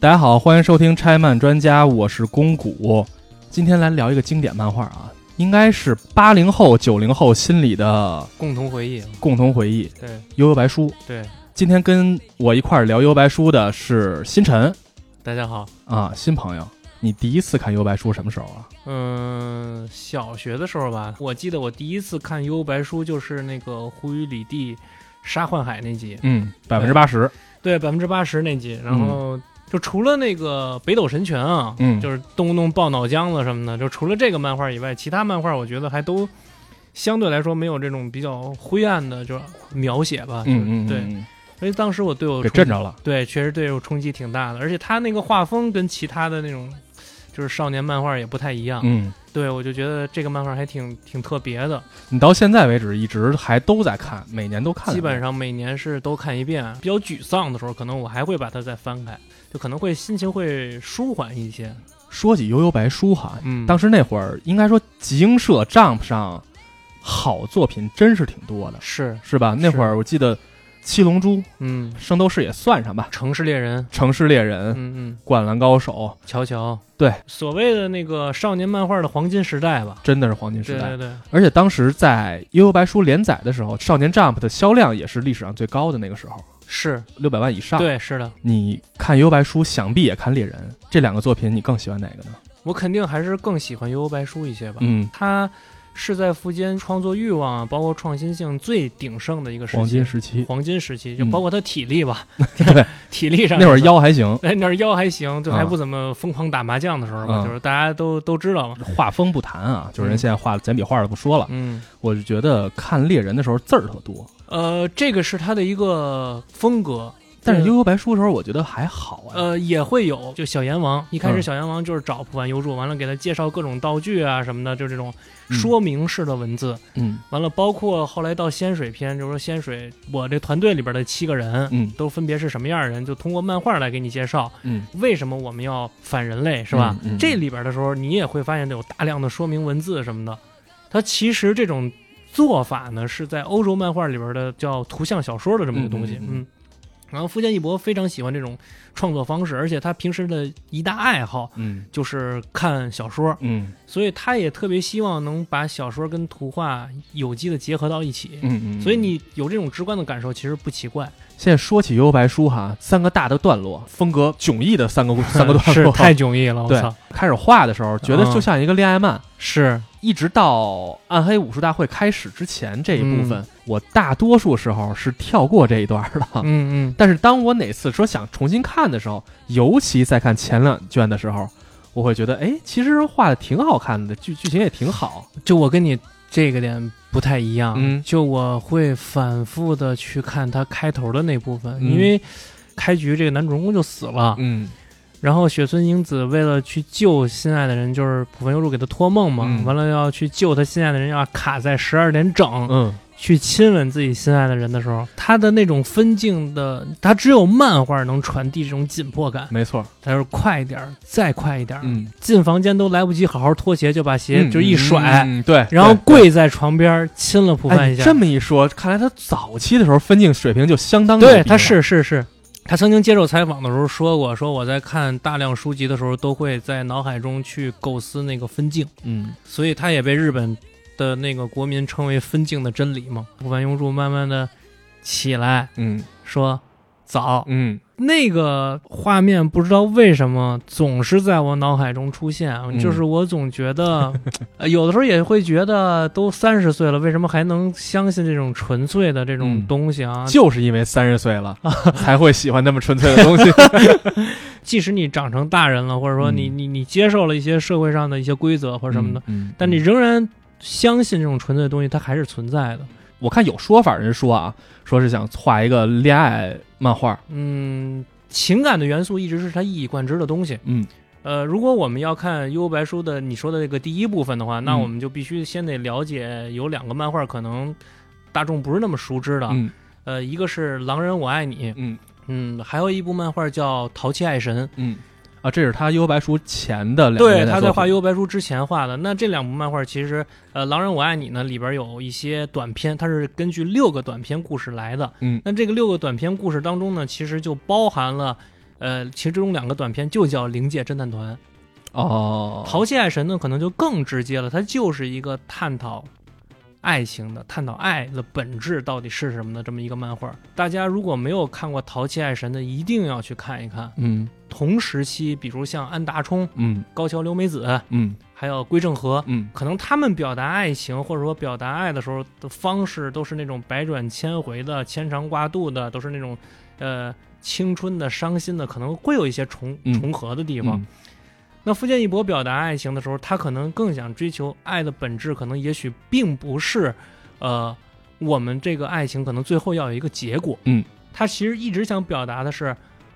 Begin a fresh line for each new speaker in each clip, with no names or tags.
大家好，欢迎收听拆漫专家，我是公谷。今天来聊一个经典漫画啊，应该是八零后、九零后心里的
共同回忆。
共同回忆《
对
悠悠白书》。
对，
今天跟我一块儿聊《悠悠白书》的是星辰
大家好。
啊，新朋友。你第一次看《悠悠白书》什么时候啊？
嗯，小学的时候吧，我记得我第一次看《幽游白书》就是那个胡与李地杀幻海那集，
嗯，百分之八十。
对，百分之八十那集。然后就除了那个北斗神拳啊，
嗯
就是动不动爆脑浆子什么的，就除了这个漫画以外，其他漫画我觉得还都相对来说没有这种比较灰暗的就是描写吧。
嗯嗯，
对，
嗯
所以当时我对我冲击
给震着了。
对，确实对我冲击挺大的，而且他那个画风跟其他的那种就是少年漫画也不太一样。
嗯，
对，我就觉得这个漫画还挺挺特别的，
你到现在为止一直还都在看，每年都看。
基本上每年是都看一遍。比较沮丧的时候，可能我还会把它再翻开，就可能会心情会舒缓一些。
说起《悠悠白书》哈，
嗯，
当时那会儿应该说集英社 Jump 上好作品真是挺多的，
是，
是吧？那会儿我记得《七龙珠》《
嗯，
圣斗士》也算上吧，
城市猎人，《
城市猎人》
嗯嗯，
灌篮高手》，
乔乔，
对，
所谓的那个少年漫画的黄金时代吧。
真的是黄金时代。
对对对，
而且当时在《悠悠白书》连载的时候，《少年 Jump》的销量也是历史上最高的那个时候，
是，
六百万以上。，
对，是的，
你看《悠悠白书》，想必也看《猎人》这两个作品，你更喜欢哪个呢？
我肯定还是更喜欢《幽游白书》一些吧。
嗯，
它是在富坚创作欲望啊，包括创新性最鼎盛的一个时期，
黄金时期，
黄金时期，就
嗯
包括他体力吧，
对，
体力上
那会儿。腰还行，
哎，那会儿腰还行，就还
啊
不怎么疯狂打麻将的时候吧，
嗯
就是大家都都知道嘛。
画风不谈啊，就是人
嗯
现在画简笔画的不说了。
嗯，
我就觉得看猎人的时候字儿特多，
呃，这个是他的一个风格，
但是《
呃
悠悠白书》的时候，我觉得还好啊。
呃也会有，就小阎王一开始
嗯
小阎王就是找浦饭优助，完了给他介绍各种道具啊什么的，就这种
嗯
说明式的文字。
嗯
完了，包括后来到仙水篇，就是说仙水我这团队里边的七个人，
嗯
都分别是什么样的人，就通过漫画来给你介绍
嗯
为什么我们要反人类，是吧？
嗯嗯
这里边的时候，你也会发现有大量的说明文字什么的。它其实这种做法呢，是在欧洲漫画里边的叫图像小说的这么一个东西，
嗯。
然后富坚义博非常喜欢这种创作方式，而且他平时的一大爱好
嗯
就是看小说，
嗯
所以他也特别希望能把小说跟图画有机的结合到一起。
嗯嗯，
所以你有这种直观的感受，其实不奇怪。
现在说起《悠悠白书》哈，三个大的段落，风格迥异的三个 三个段落，
是太迥异了，我
对
操！
开始画的时候，觉得就像一个恋爱漫。
是，
一直到暗黑武术大会开始之前这一部分，我大多数时候是跳过这一段的。
嗯嗯，
但是当我哪次说想重新看的时候，尤其在看前两卷的时候，我会觉得，哎，其实画的挺好看的，剧剧情也挺好。
就我跟你这个点不太一样，
嗯。
就我会反复的去看他开头的那部分，
嗯。
因为开局这个男主人公就死了，
嗯。
然后雪村英子为了去救心爱的人，就是浦分优助给他托梦嘛，
嗯。
完了要去救他心爱的人，要卡在十二点整，
嗯
去亲吻自己心爱的人的时候，他的那种分镜的，他只有漫画能传递这种紧迫感，
没错。
他就是快一点，再快一点，
嗯，
进房间都来不及好好脱鞋，就把鞋
嗯
就一甩，
嗯对，
然后跪在床边亲了浦
哎
饭一下。
这么一说，看来他早期的时候分镜水平就相当
对，
牛逼了。
他是是是，他曾经接受采访的时候说过，说我在看大量书籍的时候，都会在脑海中去构思那个分镜，
嗯。
所以他也被日本的那个国民称为分镜的真理嘛。浦饭庸助慢慢的起来
嗯。
说早，
嗯。
那个画面不知道为什么总是在我脑海中出现，
嗯。
就是我总觉得，呃有的时候也会觉得都三十岁了，为什么还能相信这种纯粹的这种
嗯。
东西啊？
就是因为三十岁了 才会喜欢那么纯粹的东西。
即使你长成大人了，或者说你、
嗯。
你你接受了一些社会上的一些规则或者什么的，
嗯，嗯。
但你仍然相信这种纯粹的东西，它还是存在的。
我看有说法人说啊，说是想画一个恋爱漫画。
嗯，情感的元素一直是它一以贯之的东西。
嗯
呃，如果我们要看《幽白书》的你说的这个第一部分的话，那
嗯
我们就必须先得了解有两个漫画可能大众不是那么熟知的。
嗯
呃，一个是《狼人我爱你》，
嗯
嗯，还有一部漫画叫《淘气爱神》。
嗯啊，这是他《幽游白书》前的两个
对，他在画《幽游白书》之前画的。那这两部漫画其实，呃，《狼人我爱你》呢里边有一些短篇，它是根据六个短篇故事来的。
嗯
那这个六个短篇故事当中呢，其实就包含了呃，其中两个短片就叫《灵界侦探团》。
哦，
淘气爱神呢，可能就更直接了，它就是一个探讨爱情的、探讨爱的本质到底是什么的这么一个漫画。大家如果没有看过淘气爱神的，一定要去看一看。
嗯
同时期，比如像安达充、
嗯
高桥留美子，
嗯
还有龟正和，
嗯
可能他们表达爱情或者说表达爱的时候的方式，都是那种百转千回的、牵肠挂肚的，都是那种呃青春的、伤心的，可能会有一些重
嗯
重合的地方。
嗯
那福建一博表达爱情的时候，他可能更想追求爱的本质，可能也许并不是，呃，我们这个爱情可能最后要有一个结果。
嗯，
他其实一直想表达的是，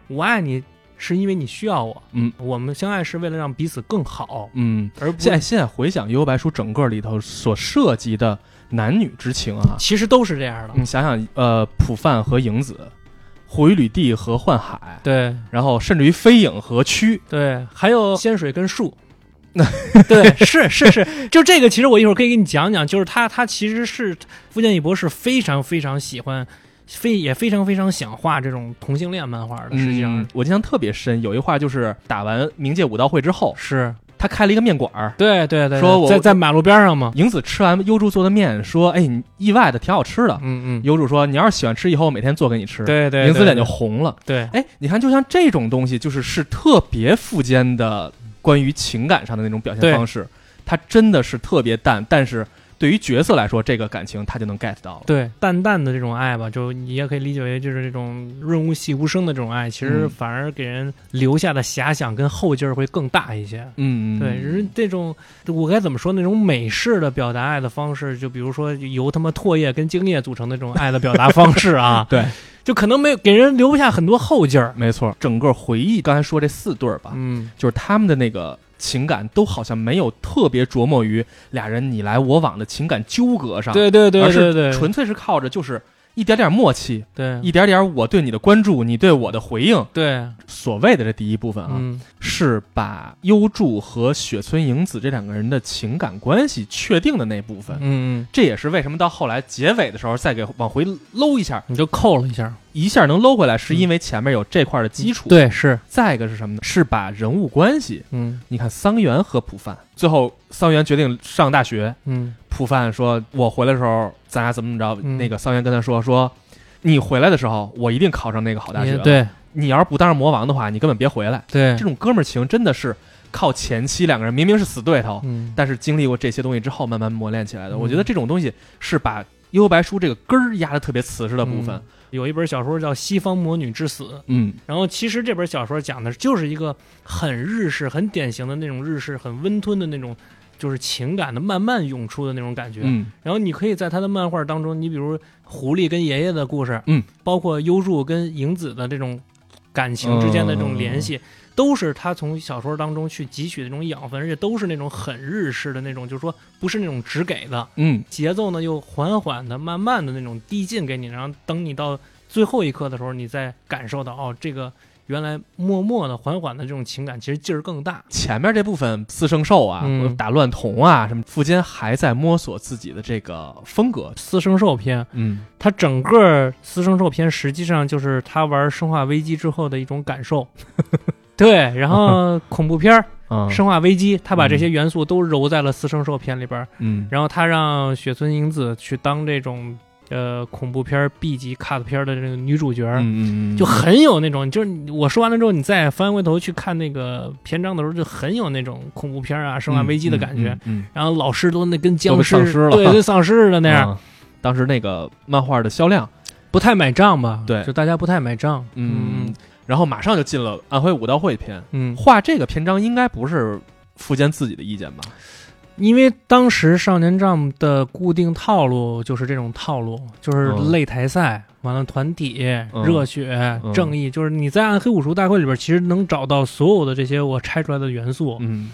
我爱你是因为你需要我，
嗯，
我们相爱是为了让彼此更好，
嗯。
而不
现在现在回想《幽游白书》整个里头所涉及的男女之情啊，
其实都是这样的。
你想想，呃，普范和影子，回履地和幻海，
对
然后甚至于飞影和蛆，
对，还有仙水跟树。对，是是是，就这个，其实我一会儿可以给你讲讲，就是他他其实是福建一博士非常非常喜欢，非也非常非常想画这种同性恋漫画的。实际上、
嗯我印象特别深，有一画就是打完冥界武道会之后，
是，
他开了一个面馆儿。
对对对，
说我
在在马路边上嘛。
影子吃完优助做的面，说：“哎，你意外的挺好吃的。
嗯嗯，
优助说：“你要是喜欢吃，以后我每天做给你吃。”
对对，对
影子脸就红了。
对
哎，你看，就像这种东西，就是是特别富坚的关于情感上的那种表现方式，它真的是特别淡，但是对于角色来说，这个感情他就能 get 到了。
对淡淡的这种爱吧，就你也可以理解为就是这种润物细无声的这种爱，其实
嗯
反而给人留下的遐想跟后劲儿会更大一些。
嗯，嗯
对，人这种我该怎么说？那种美式的表达爱的方式，就比如说由他妈唾液跟精液组成的这种爱的表达方式啊，
对，
就可能没有给人留不下很多后劲儿。
没错，整个回忆刚才说这四对儿吧，
嗯，
就是他们的那个情感都好像没有特别琢磨于俩人你来我往的情感纠葛上，
对对对
而是
对对，
纯粹是靠着就是一点点默契，
对
一点点我对你的关注，你对我的回应。
对，
所谓的这第一部分啊，
嗯
是把优助和雪村影子这两个人的情感关系确定的那部分。
嗯，
这也是为什么到后来结尾的时候再给往回搂一下，
你就扣了一下。
一下能搂回来，是因为前面有这块的基础。，
对，是，
再一个是什么呢？是把人物关系，
嗯
你看桑原和普范，最后桑原决定上大学，
嗯
普范说：“我回来的时候，咱俩怎么怎么着？”
嗯
那个桑园跟他说：“说你回来的时候，我一定考上那个好大学
对
你要是不当上魔王的话，你根本别回来。”
对
这，种哥们儿情真的是靠前期两个人明明是死对头，
嗯
但是经历过这些东西之后慢慢磨练起来的。
嗯
我觉得这种东西是把《幽游白书》这个根儿压的特别瓷实的部分。
有一本小说叫《西方魔女之死》，
嗯
然后其实这本小说讲的就是一个很日式、很典型的那种日式、很温吞的那种，就是情感的慢慢涌出的那种感觉。
嗯。
然后你可以在他的漫画当中，你比如狐狸跟爷爷的故事，
嗯，
包括优助跟影子的这种感情之间的这种联系，都是他从小说当中去汲取的这种养分，而且都是那种很日式的那种，就是说不是那种直给的
嗯。
节奏呢，又缓缓的、慢慢的那种递进给你，然后等你到最后一刻的时候，你再感受到哦，这个原来默默的、缓缓的这种情感，其实劲儿更大。
前面这部分四圣兽啊，
嗯
打乱童啊，什么富坚还在摸索自己的这个风格。
四圣兽篇，
嗯
他整个四圣兽篇实际上就是他玩《生化危机》之后的一种感受。对，然后 恐怖片儿
嗯《
生化危机》，他把这些元素都揉在了四圣兽篇里边儿，
嗯
然后他让雪村英子去当这种呃恐怖片 B 级 cut 片的这个女主角儿，
嗯嗯，
就很有那种，就是我说完了之后，你再翻回头去看那个篇章的时候，就很有那种恐怖片啊、生化危机的感觉。
嗯，
然后老师都那跟僵尸
丧尸了
对，跟丧尸似的那样，
嗯当时那个漫画的销量，
不太买账吧？
对
就大家不太买账。
嗯，然后马上就进了安徽武道会篇。
嗯，
画这个篇章应该不是富坚自己的意见吧？
因为当时少年 Jump 的固定套路就是这种套路，就是
嗯
擂台赛，完了团体、
嗯
热血、
嗯
正义，就是你在暗黑武术大会里边，其实能找到所有的这些我拆出来的元素。
嗯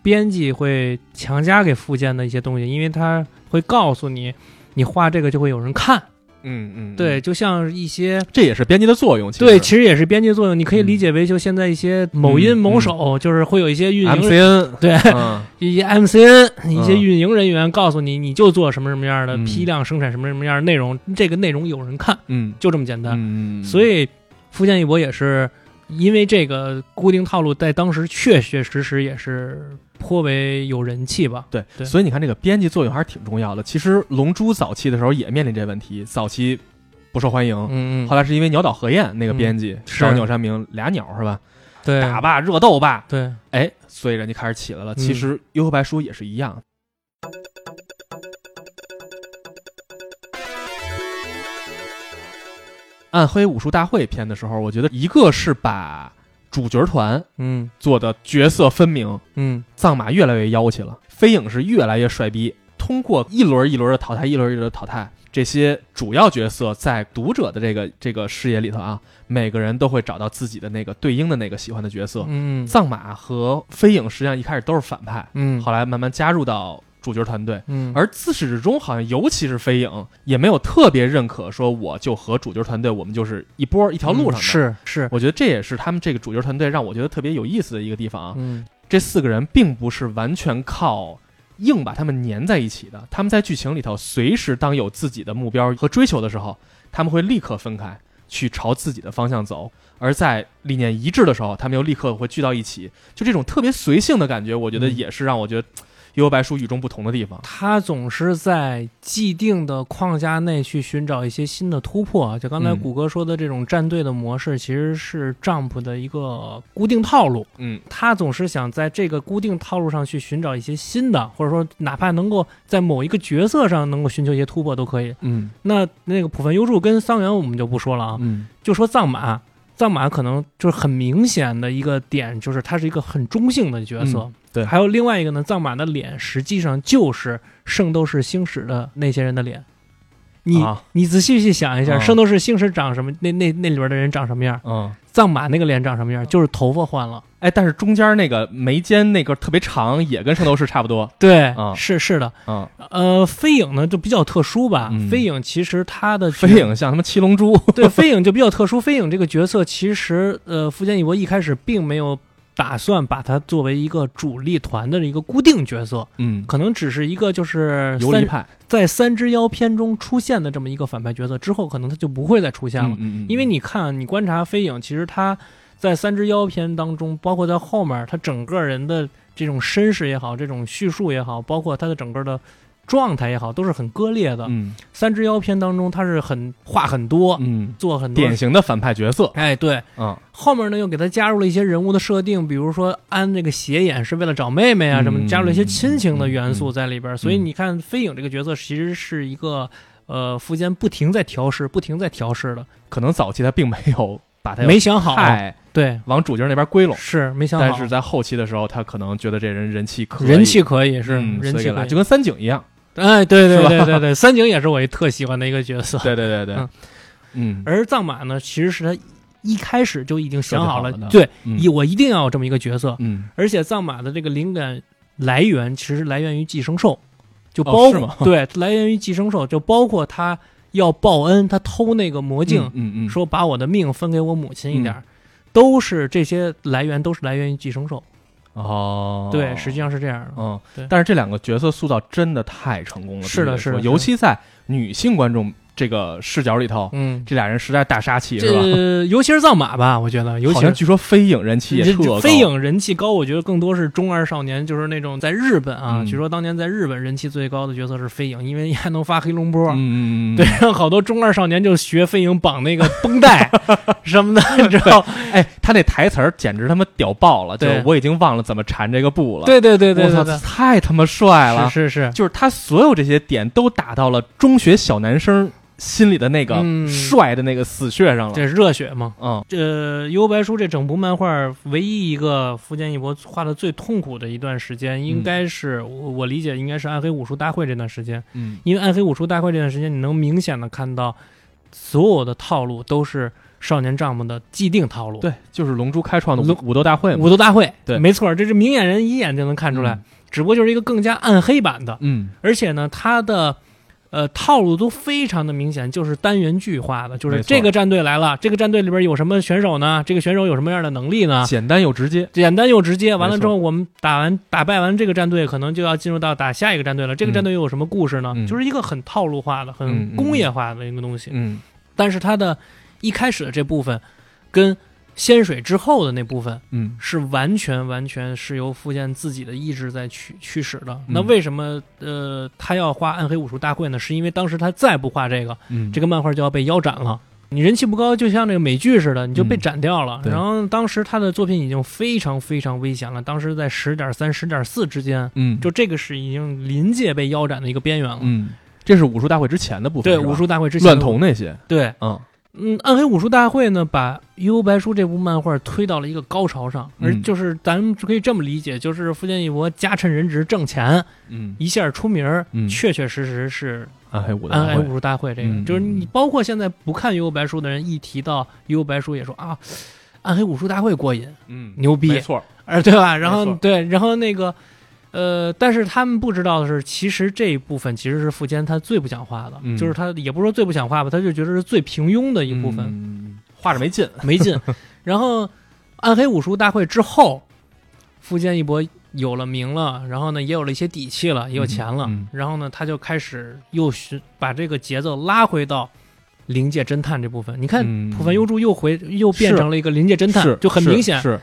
编辑会强加给附件的一些东西，因为他会告诉你，你画这个就会有人看。
嗯嗯，
对，，就像一些
这也是编辑的作用。其实。
对，其实也是编辑作用。你可以理解为，就现在一些某音某手，就是会有一些运营
MCN
对
嗯。
一些 MCN 一些运营人员告诉你，你就做什么什么样的
嗯。
批量生产什么什么样的内容，这个内容有人看，
嗯。
就这么简单。
嗯，
所以，福建一博也是因为这个固定套路在当时确确实实也是颇为有人气吧。
对，
对
所以你看这个编辑作用还是挺重要的。其实《龙珠》早期的时候也面临这问题，早期不受欢迎，
嗯
后来是因为鸟岛和彦那个编辑鸟山明俩鸟是吧？
对
打吧，热斗吧，
对，
哎，所以人家开始起来了。
嗯
其实《幽游白书》也是一样。暗黑武术大会篇的时候，我觉得一个是把主角团
嗯
做的角色分明，
嗯
藏马越来越妖气了，飞影是越来越帅逼。通过一轮一轮的淘汰，一轮一轮的淘汰，这些主要角色在读者的这个这个视野里头啊，每个人都会找到自己的那个对应的那个喜欢的角色。
嗯
藏马和飞影实际上一开始都是反派，
嗯
后来慢慢加入到主角团队。
嗯，
而自始至终，好像尤其是飞影，也没有特别认可说我就和主角团队，我们就是一波一条路上的。，
嗯是是，
我觉得这也是他们这个主角团队让我觉得特别有意思的一个地方啊。
嗯
这四个人并不是完全靠硬把他们粘在一起的，他们在剧情里头随时当有自己的目标和追求的时候，他们会立刻分开，去朝自己的方向走；而在理念一致的时候，他们又立刻会聚到一起。就这种特别随性的感觉，我觉得
嗯
也是让我觉得《幽游白书》与众不同的地方。
他总是在既定的框架内去寻找一些新的突破。就刚才
嗯
谷歌说的这种战队的模式，其实是 Jump 的一个固定套路。
嗯
他总是想在这个固定套路上去寻找一些新的，或者说哪怕能够在某一个角色上能够寻求一些突破都可以。
嗯
那那个浦份优助跟桑原我们就不说了啊，
嗯
就说藏马，藏马可能就是很明显的一个点，就是他是一个很中性的角色。
嗯对
还有另外一个呢，藏马的脸实际上就是《圣斗士星矢》的那些人的脸。你、
啊
你仔细去想一下，
啊
圣斗士星矢》长什么？那那那里边的人长什么样？
嗯。
藏马那个脸长什么样？就是头发换了。
哎，但是中间那个眉间那个特别长，也跟圣斗士差不多。
对，
啊
是是的。
嗯，
呃，飞影呢就比较特殊吧。
嗯
飞影其实他的
飞影像什么七龙珠。
对，飞影就比较特殊。飞影这个角色，其实呃，福建一博一开始并没有打算把它作为一个主力团的一个固定角色，
嗯，
可能只是一个就是三
游离派
在三只妖片中出现的这么一个反派角色，之后可能他就不会再出现了。
嗯嗯，
因为你看，你观察飞影，其实他在三只妖片当中，包括在后面，他整个人的这种身世也好，这种叙述也好，包括他的整个的状态也好，都是很割裂的。
嗯。
三只妖篇当中，他是很话很多，
嗯，
做很多
典型的反派角色。
哎，对，
嗯。
后面呢又给他加入了一些人物的设定，比如说安这个斜眼是为了找妹妹啊，
嗯。
什么加入了一些亲情的元素
嗯。
在里边。所以你看飞影这个角色其实是一个呃苻坚不停在调试、不停在调试的，
可能早期他并没有把他
没想好，
太
对，
往主角那边归拢，
是没想好，
但是在后期的时候，他可能觉得这人人气可以。
人气可以是、人气可以。
就跟三井一样。
哎，对对对对对，三井也是我一特喜欢的一个角色。
对对对对
嗯，
嗯，
而藏马呢，其实是他一开始就已经想好了，对，
嗯
一我一定要有这么一个角色，
嗯
而且藏马的这个灵感来源其实来源于寄生兽，就
哦
包括、对来源于寄生兽，就包括他要报恩，他偷那个魔镜，
嗯嗯，
说把我的命分给我母亲一点儿，都是这些来源都是来源于寄生兽。
哦，
对，实际上是这样的。
嗯
对，
但是这两个角色塑造真的太成功了，
是的是的
尤其在女性观众这个视角里头，
嗯，
这俩人实在大杀器，是吧？
这 尤其是藏马吧，我觉得，尤其是
据说飞影人气也
这
特高，
飞影人气高，我觉得更多是中二少年，就是那种在日本啊，
嗯。
据说当年在日本人气最高的角色是飞影，因为还能发黑龙波。
嗯，嗯嗯，
对，让好多中二少年就学飞影绑那个绷带 什么的，你知道？
哎，他那台词儿简直他妈屌爆了，就
对。
我已经忘了怎么缠这个布了，
对对对对
我操，
对。对，
太他妈帅了，
是是是，
就是他所有这些点都打到了中学小男生心里的那个
嗯。
帅的那个死穴上了，
这是热血嘛。
嗯。
这《幽白书》这整部漫画，唯一一个福建一博画的最痛苦的一段时间，应该是我我理解应该是暗黑武术大会这段时间，
嗯。
因为暗黑武术大会这段时间，你能明显的看到所有的套路都是少年丈夫的既定套路。
对，就是龙珠开创的武武斗大会嘛，
武斗大会，
对。
没错，这是明眼人一眼就能看出来，只不过就是一个更加暗黑版的，
嗯，
而且呢，它的呃套路都非常的明显，就是单元剧化的，就是这个战队来了，这个战队里边有什么选手呢？这个选手有什么样的能力呢
嗯，？简单又直接，
简单又直接，完了之后，我们打完打败完这个战队，可能就要进入到打下一个战队了。这个
嗯
战队又有什么故事呢？
嗯
就是一个很套路化的、很工业化的一个东西。
嗯
但是它的一开始的这部分跟仙水之后的那部分
嗯
是完全完全是由富坚自己的意志在驱驱使的。
嗯
那为什么呃他要画暗黑武术大会呢？是因为当时他再不画这个，
嗯，
这个漫画就要被腰斩了。你人气不高，就像那个美剧似的，你就被斩掉了。
嗯
然后当时他的作品已经非常非常危险了，当时在十点三、十点四之间，
嗯
就这个是已经临界被腰斩的一个边缘了。
嗯，这是武术大会之前的部分，
对武术大会之前
乱童那些，
对，
嗯
嗯，暗黑武术大会呢，把《幽游白书》这部漫画推到了一个高潮上，而
嗯
就是咱们可以这么理解，就是富坚义博家趁人职挣钱，
嗯，
一下出名儿，
嗯
确确实实是
暗黑武
暗黑武，术大会这个，
嗯
就是你包括现在不看《幽游白书》的人，一提到《幽游白书》，也说啊，暗黑武术大会过瘾，
嗯，
牛逼
没，错，
哎，对吧？然后对，然后那个。呃，但是他们不知道的是，其实这一部分其实是富坚他最不想画的，
嗯
就是他也不是说最不想画吧，他就觉得是最平庸的一部分。
嗯画着没劲，
没劲。然后暗黑武术大会之后，富坚一博有了名了，然后呢也有了一些底气了，也有钱了，
嗯
然后呢他就开始又是把这个节奏拉回到灵界侦探这部分。你看，
嗯
浦凡优助又回又变成了一个灵界侦探，就很明显。
是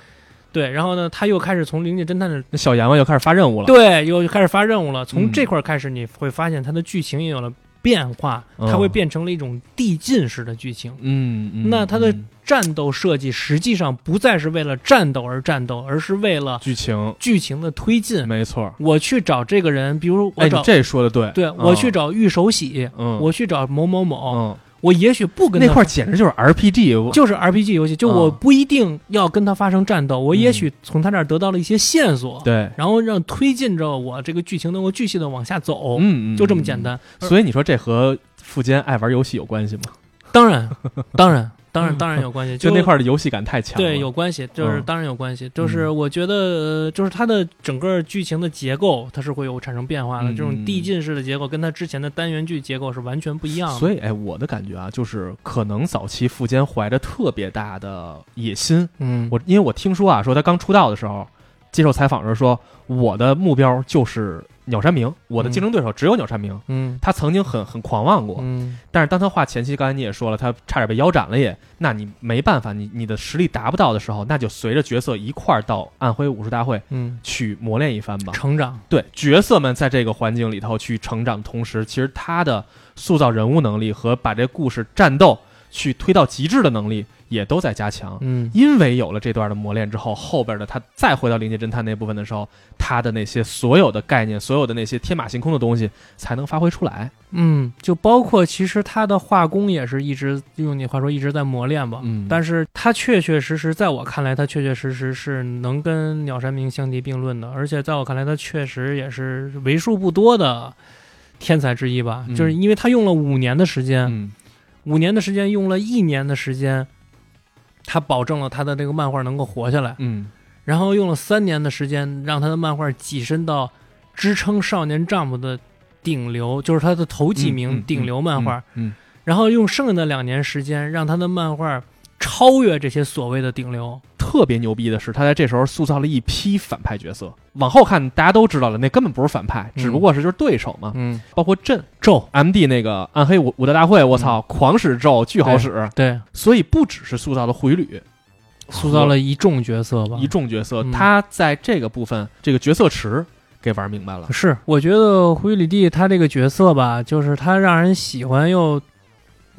对，然后呢他又开始从灵界侦探的。
小阎王又开始发任务了，
对，又开始发任务了。从
嗯
这块儿开始，你会发现它的剧情也有了变化，
嗯
它会变成了一种递进式的剧情。
嗯，嗯，
那它的
嗯
战斗设计实际上不再是为了战斗而战斗，而是为了
剧情
剧情的推进。
没错，
我去找这个人，比如我找，
这说的对，
对
嗯
我去找玉手洗，
嗯，
我去找某某某，
嗯
我也许不跟他
那块儿简直就是 RPG，我
就是 RPG 游戏，就
嗯
我不一定要跟他发生战斗，我也许从他那儿得到了一些线索，
对，
然后让推进着我这个剧情能够继续的往下走，
嗯，嗯
就这么简。单。
嗯所以你说这和富坚爱玩游戏有关系吗？
当然，当然，当然，当然有关系，
就那块儿的游戏感太强了，
对，有关系，就是
嗯
当然有关系，就是我觉得，呃就是它的整个剧情的结构，它是会有产生变化的。
嗯
这种递进式的结构跟它之前的单元剧结构是完全不一样的。
所以，哎，我的感觉啊，就是可能早期富坚怀着特别大的野心。
嗯，
我因为我听说啊，说他刚出道的时候，接受采访的时候说，我的目标就是鸟山明，我的竞争对手只有鸟山明。
嗯。
他曾经很很狂妄过，
嗯。
但是当他画前期，刚才你也说了，他差点被腰斩了也，那你没办法，你你的实力达不到的时候，那就随着角色一块儿到安徽武术大会
嗯，
去磨练一番吧。
成长，
对角色们在这个环境里头去成长的同时，其实他的塑造人物能力和把这故事战斗去推到极致的能力也都在加强。
嗯
因为有了这段的磨练之后，后边的他再回到灵界侦探那部分的时候，他的那些所有的概念，所有的那些天马行空的东西才能发挥出来。
嗯，就包括其实他的画工也是一直用你话说一直在磨练吧。
嗯
但是他确确实实，在我看来，他确确实实是能跟鸟山明相提并论的，而且在我看来，他确实也是为数不多的天才之一吧。
嗯
就是因为他用了五年的时间，
嗯
五年的时间用了一年的时间，他保证了他的这个漫画能够活下来，
嗯。
然后用了三年的时间让他的漫画跻身到支撑少年 Jump 的顶流，就是他的头几名顶流漫画，
嗯。
然后用剩下的两年时间让他的漫画超越这些所谓的顶流。
特别牛逼的是，他在这时候塑造了一批反派角色。往后看，大家都知道了，那根本不是反派，
嗯
只不过是就是对手嘛。
嗯，
包括朕
咒
M D 那个暗黑武武道大会，我操，狂使咒巨好使。
对，
所以不只是塑造了回旅，
塑造了一众角色吧
一。众角色，
嗯
他在这个部分这个角色池给玩明白了。
是，我觉得灰里帝他这个角色吧，就是他让人喜欢又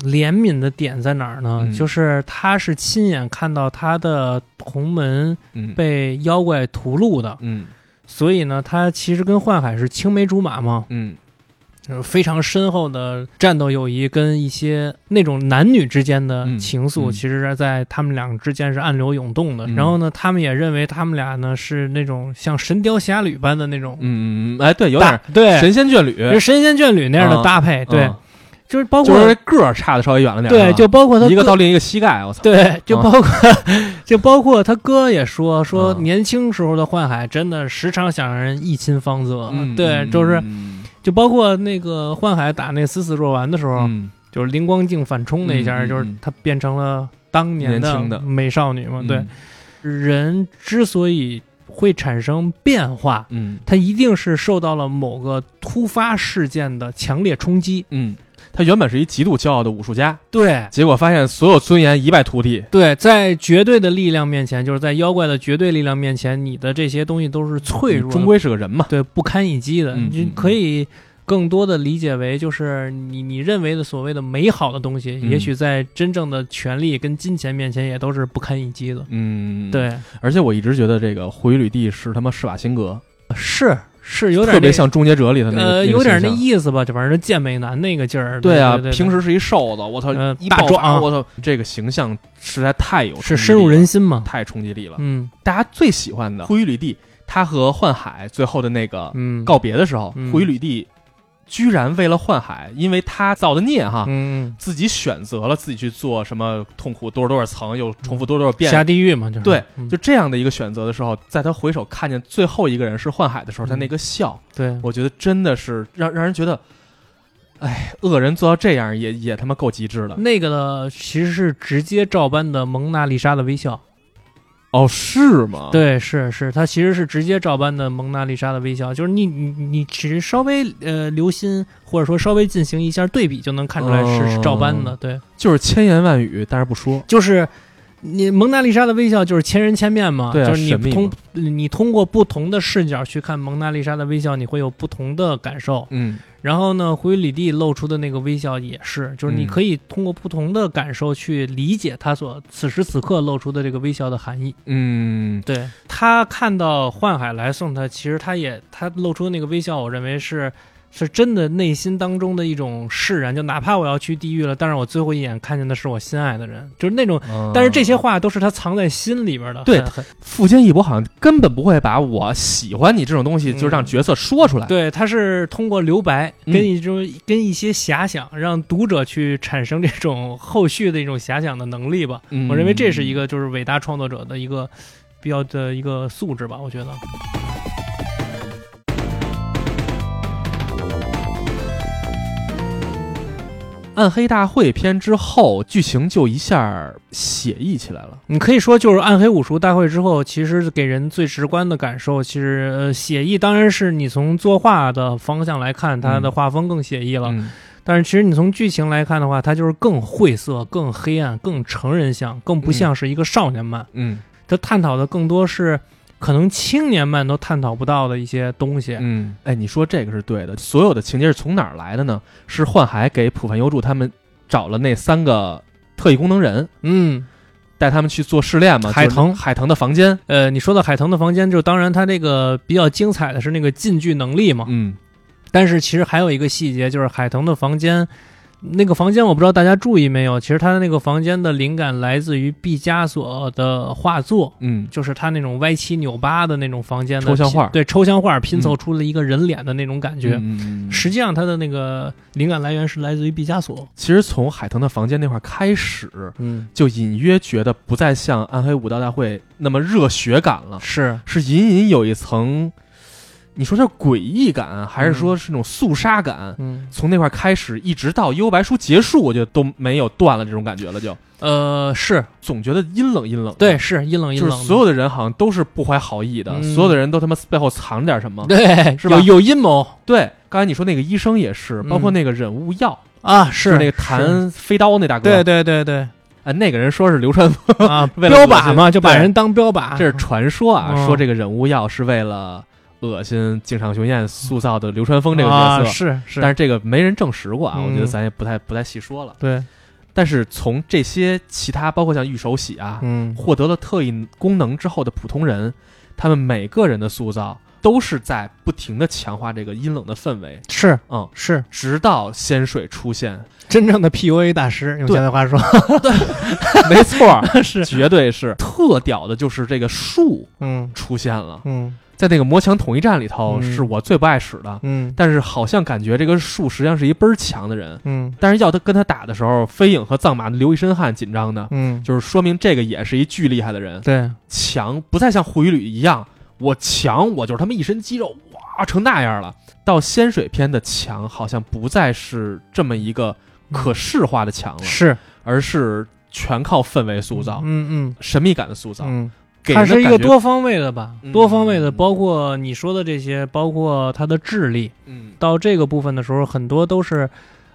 怜悯的点在哪儿呢？
嗯。
就是他是亲眼看到他的同门
嗯。
被妖怪屠戮的，
嗯。
所以呢，他其实跟幻海是青梅竹马嘛，
嗯。
就是非常深厚的战斗友谊，跟一些那种男女之间的
嗯。
情愫，
嗯。
其实是在他们俩之间是暗流涌动的。
嗯。
然后呢，他们也认为他们俩呢是那种像《神雕侠侣》般的那种
嗯嗯，哎，对，有
搭
点
对。
神仙眷侣，
神仙眷侣那样的
啊
搭配，对，
嗯
就是包括
就是个儿差的稍微远了点。
对，就包括他
一个到另一个膝盖，我操。
对，就
啊
包括、就包括他哥也说说
啊
年轻时候的幻海真的时常想让人一亲芳泽，
嗯，
对，
嗯
就是
嗯
就包括那个幻海打那死死若丸的时候，
嗯
就是灵光镜反冲那一下，就是他变成了当年
的
美少女嘛，对，
嗯
人之所以会产生变化。
嗯
他一定是受到了某个突发事件的强烈冲击，
嗯，他原本是一极度骄傲的武术家，
对
结果发现所有尊严一败涂地。
对，在绝对的力量面前，就是在妖怪的绝对力量面前，你的这些东西都是脆弱的，
终归是个人嘛。
对不堪一击的。
嗯
你
嗯
可以更多的理解为，就是你你认为的所谓的美好的东西，
嗯
也许在真正的权力跟金钱面前，也都是不堪一击的。
嗯，。
对，
而且我一直觉得这个胡宇吕帝是他妈施瓦辛格，
是是有点
特别像《终结者》里的那个，
呃，有点那意思吧，就反正健美男那个劲儿。
对啊，平时是一瘦子，我操
呃，
一
大壮
我操，这个形象实在太有
是深入人心嘛。
太冲击力了。
嗯
大家最喜欢的胡宇吕帝，他和幻海最后的那个
嗯，
告别的时候，
嗯
胡宇吕帝居然为了幻海，因为他造的孽哈，
嗯
自己选择了自己去做什么痛苦多少多少层，又重复多少多少
嗯，
遍。
下地狱嘛，就是
对
嗯
就这样的一个选择的时候，在他回首看见最后一个人是幻海的时候，
嗯
他那个笑，
对，
我觉得真的是让让人觉得，哎，恶人做到这样也也他妈够极致了。
那个呢，其实是直接照搬的蒙娜丽莎的微笑。
哦，是吗？，
对，是是，它其实是直接照搬的蒙娜丽莎的微笑，就是你你你只是稍微呃留心，或者说稍微进行一下对比，就能看出来是、是照搬的。对，
就是千言万语，但是不说。
就是你蒙娜丽莎的微笑就是千人千面嘛，
对啊
就是你通你通过不同的视角去看蒙娜丽莎的微笑，你会有不同的感受。
嗯。
然后呢，胡宇里蒂露出的那个微笑也是，就是你
嗯。
可以通过不同的感受去理解他所此时此刻露出的这个微笑的含义。
嗯，
对。他看到幻海来送他，其实他也他露出的那个微笑，我认为是是真的内心当中的一种释然。就哪怕我要去地狱了，但是我最后一眼看见的是我心爱的人，就是那种。
嗯
但是这些话都是他藏在心里边的。
对富坚义博好像根本不会把我喜欢你这种东西，
嗯
就让角色说出来。
对，他是通过留白
嗯
跟一种、跟一些遐想，让读者去产生这种后续的一种遐想的能力吧。
嗯
我认为这是一个就是伟大创作者的一个比较的一个素质吧。我觉得。
暗黑大会篇之后，剧情就一下写意起来了。
你可以说，就是暗黑武术大会之后，其实给人最直观的感受，其实呃，写意当然是你从作画的方向来看，它的
嗯
画风更写意了。
嗯
但是其实你从剧情来看的话，它就是更晦涩、更黑暗、更成人向，更不像是一个少年漫。
嗯
它探讨的更多是可能青年们都探讨不到的一些东西。
嗯，哎，你说这个是对的。所有的情节是从哪儿来的呢？是幻海给浦饭优助他们找了那三个特异功能人，
嗯，
带他们去做试炼嘛。
海腾
海腾的房间。
呃，你说到海腾的房间，就当然他这个比较精彩的是那个近距能力嘛。
嗯
但是其实还有一个细节，就是海腾的房间，那个房间我不知道大家注意没有，其实他的那个房间的灵感来自于毕加索的画作。
嗯
就是他那种歪七扭八的那种房间的
抽象画
拼对抽象画拼凑出了一个人脸的那种感觉。
嗯
实际上，他的那个灵感来源是来自于毕加索。
其实从海腾的房间那块儿开始，
嗯，
就隐约觉得不再像暗黑武道大会那么热血感了，
是，
是隐隐有一层，你说它诡异感，还是说是那种肃杀感？
嗯，
从那块儿开始，一直到幽白书结束，我觉得都没有断了这种感觉了就，
呃，是。
总觉得阴冷阴冷。
对，是阴冷阴冷就，
是所有的人好像都是不怀好意的，
嗯。
所有的人都他妈背后藏着点什么。
对，
是吧？
有有阴谋。
对，刚才你说那个医生也是，
嗯。
包括那个忍物药，
啊，
就是那个弹飞刀那大哥，
对对对对。
啊，那个人说是流川枫，
啊，标靶嘛，就把人当标靶，
这是传说啊，
嗯。
说这个忍物药是为了恶心井上雄彦塑造的流川枫这个
啊
角色，
是是，
但是这个没人证实过啊，
嗯。
我觉得咱也不太不太细说了。
对，
但是从这些其他，包括像玉手洗啊，
嗯。
获得了特异功能之后的普通人，他们每个人的塑造都是在不停的强化这个阴冷的氛围，
是
嗯，
是。
直到仙水出现，
真正的 PUA 大师，用现在话说。对。
没错儿，
是，
绝对是。特屌的，就是这个树
嗯。
出现了，
嗯
在那个魔墙统一战里头，
嗯。
是我最不爱使的。
嗯。
但是好像感觉这个树实际上是一倍儿强的人，
嗯。
但是要他跟他打的时候，飞影和藏马流一身汗，紧张的，
嗯，
就是说明这个也是一巨厉害的人，
对，
强不再像护羽吕一样，我强我就是他妈一身肌肉，哇成那样了。到仙水篇的强，好像不再是这么一个可视化的强了，
是。
而是全靠氛围塑造、
嗯嗯。
神秘感的塑造，
嗯。
给
它是一个多方位的吧，
嗯
多方位的，包括你说的这些，包括他的智力，
嗯
到这个部分的时候，很多都是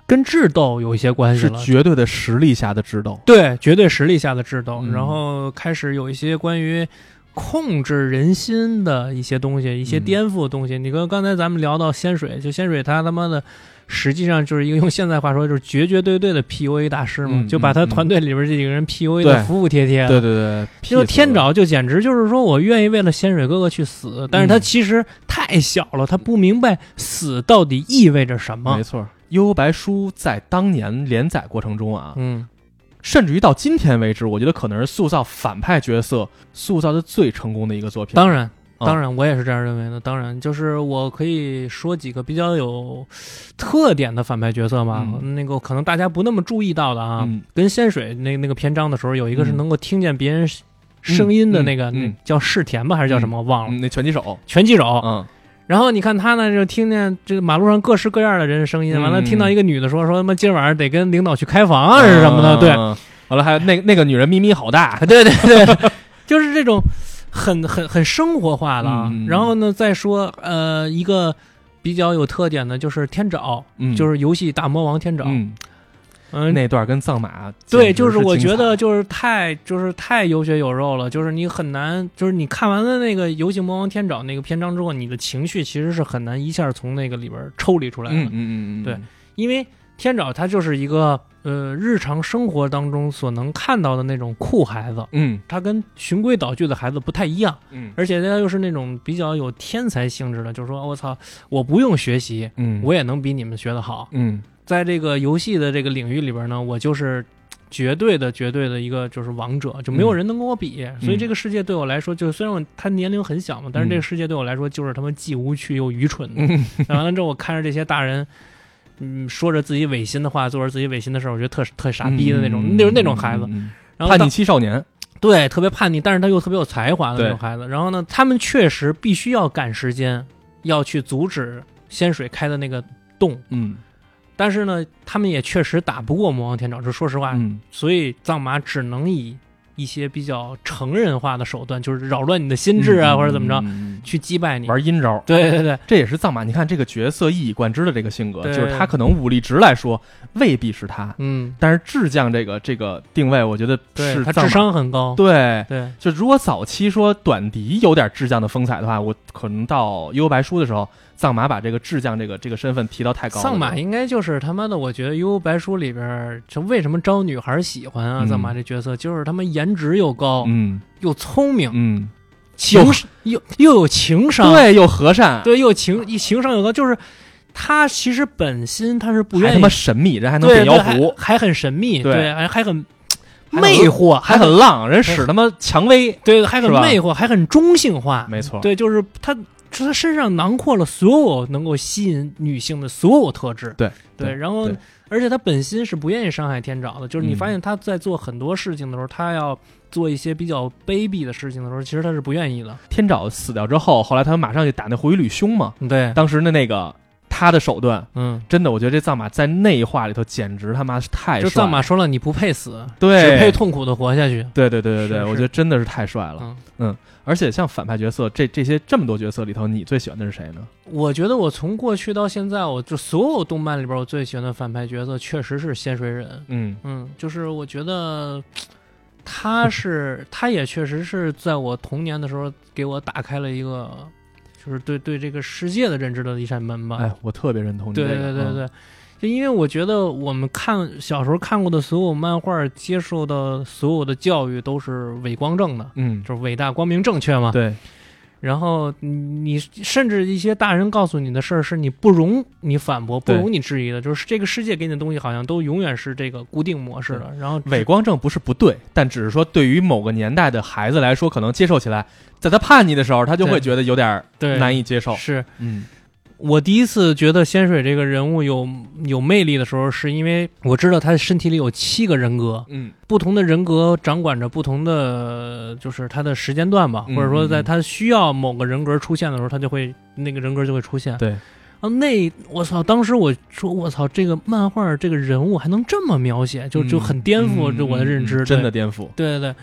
跟智斗有一些关系
是。绝对的实力下的智斗。
对，绝对实力下的智斗，
嗯
然后开始有一些关于控制人心的一些东西，一些
嗯
颠覆的东西。你跟刚才咱们聊到仙水，就仙水他他妈的，实际上就是一个用现在话说就是绝绝对对的 PUA 大师嘛，
嗯
就把他团队里边这几个人 PUA 的服服帖帖。的。
对对对，
就天
找
爪就简直就是说我愿意为了仙水哥哥去死，但是他
嗯。
其实太小了，他不明白死到底意味着什么。
没。错，《悠悠白书》在当年连载过程中啊，
嗯，
甚至于到今天为止，我觉得可能是塑造反派角色塑造的最成功的一个作品。
当然，
嗯
当然，我也是这样认为的。当然，就是我可以说几个比较有特点的反派角色吧。
嗯。
那个可能大家不那么注意到的啊，
嗯。
跟仙水那那个篇章的时候，有一个是
嗯
能够听见别人声音的那个，
嗯。嗯。
那叫世田吧，还是叫什么？我忘了。
嗯，那拳击手，
拳击手，
嗯，
然后你看他呢，就听见这个马路上各式各样的人的声音，
嗯
完了听到一个女的说说他妈今儿晚上得跟领导去开房啊，是什么的？对，
嗯，完了还有那那个女人咪咪好大，
对 对对，就是这种很很很生活化的然后呢，再说呃一个比较有特点的就是天爪，
嗯，
就是游戏大魔王天爪。
嗯，
嗯，
那段跟藏马
对，就是我觉得就是太就是太有血有肉了，就是你很难，就是你看完了那个游戏魔王天爪那个篇章之后，你的情绪其实是很难一下从那个里边抽离出来的，
嗯嗯嗯嗯，
对因为天爪它就是一个呃日常生活当中所能看到的那种酷孩子。
嗯
他跟循规蹈矩的孩子不太一样，
嗯
而且他又是那种比较有天才性质的，就是说我操，我不用学习，
嗯，
我也能比你们学得好。
嗯
在这个游戏的这个领域里边呢，我就是绝对的、绝对的一个就是王者，就没有人能跟我比。所以这个世界对我来说，就是虽然我他年龄很小嘛，但是这个世界对我来说就是他妈既无趣又愚蠢完了之后，我看着这些大人。嗯，说着自己违心的话，做着自己违心的事儿，我觉得特特傻逼的那种，
嗯
就是那种孩子。，
嗯叛逆期少年，
对，特别叛逆，但是他又特别有才华的那种孩子。然后呢，他们确实必须要赶时间，要去阻止仙水开的那个洞。
嗯
但是呢，他们也确实打不过魔王天爪，这说实话。
嗯
所以藏马只能以一些比较成人化的手段，就是扰乱你的心智啊，或者怎么着，去击败你。
嗯玩阴招。
对对对，
这也是藏马，你看这个角色一以贯之的这个性格，就是他可能武力值来说未必是他，
嗯，
但是智将这个这个定位，我觉得
是他智商很高。
对。
对，
就如果早期说短笛有点智将的风采的话，我可能到《幽白书》的时候，藏马把这个智将这个这个身份提到太高了。
藏马应该就是他妈的，我觉得《幽游白书》里边儿，就为什么招女孩喜欢啊？
嗯。
藏马这角色就是他妈颜值又高，
嗯。
又聪明，
嗯，
情又又有情商，
对，又和善，
对，又情一情商又高，就是他其实本心他是不愿意
还他妈，神秘，人还能
对，
变妖狐，
还很神秘，
对。
对，还还很魅惑，
还很浪，人使他妈蔷薇，
对，还很魅惑，还很中性化，
没错，
对，就是他。就他身上囊括了所有能够吸引女性的所有特质，
对
对，然后而且他本心是不愿意伤害天爪的，就是你
嗯。
发现他在做很多事情的时候，他要做一些比较卑鄙的事情的时候，其实他是不愿意的。
天爪死掉之后，后来他们马上就打那回旅凶嘛，
对，
当时的那个他的手段，
嗯，
真的，我觉得这藏马在那一话里头简直他妈是太帅了，
就藏马说了，你不配死，
对
只配痛苦的活下去。
对对对对对，
是是
我觉得真的是太帅了。
嗯
而且像反派角色，这这些这么多角色里头，你最喜欢的是谁呢？
我觉得我从过去到现在，我就所有动漫里边，我最喜欢的反派角色确实是仙水忍。
嗯
嗯，就是我觉得他是，他也确实是在我童年的时候给我打开了一个，就是对对这个世界的认知的一扇门吧。
哎，我特别认同你这
对对对对，就因为我觉得我们看小时候看过的所有漫画，接受的所有的教育都是伟光正的，
嗯，
就是伟大、光明、正确嘛。
对，
然后你甚至一些大人告诉你的事儿，是你不容你反驳、不容你质疑的，就是这个世界给你的东西好像都永远是这个固定模式的。然后
伪光正不是不对，但只是说对于某个年代的孩子来说，可能接受起来，在他叛逆的时候，他就会觉得有点
对。
难以接受。
是。
嗯
我第一次觉得仙水这个人物有有魅力的时候，是因为我知道他身体里有七个人格，
嗯
不同的人格掌管着不同的，就是他的时间段吧，
嗯
或者说在他需要某个人格出现的时候，他就会那个人格就会出现。
对
啊，那我操！当时我说我操，这个漫画这个人物还能这么描写，就就很颠覆这我的认知。
真的颠覆。
对对对，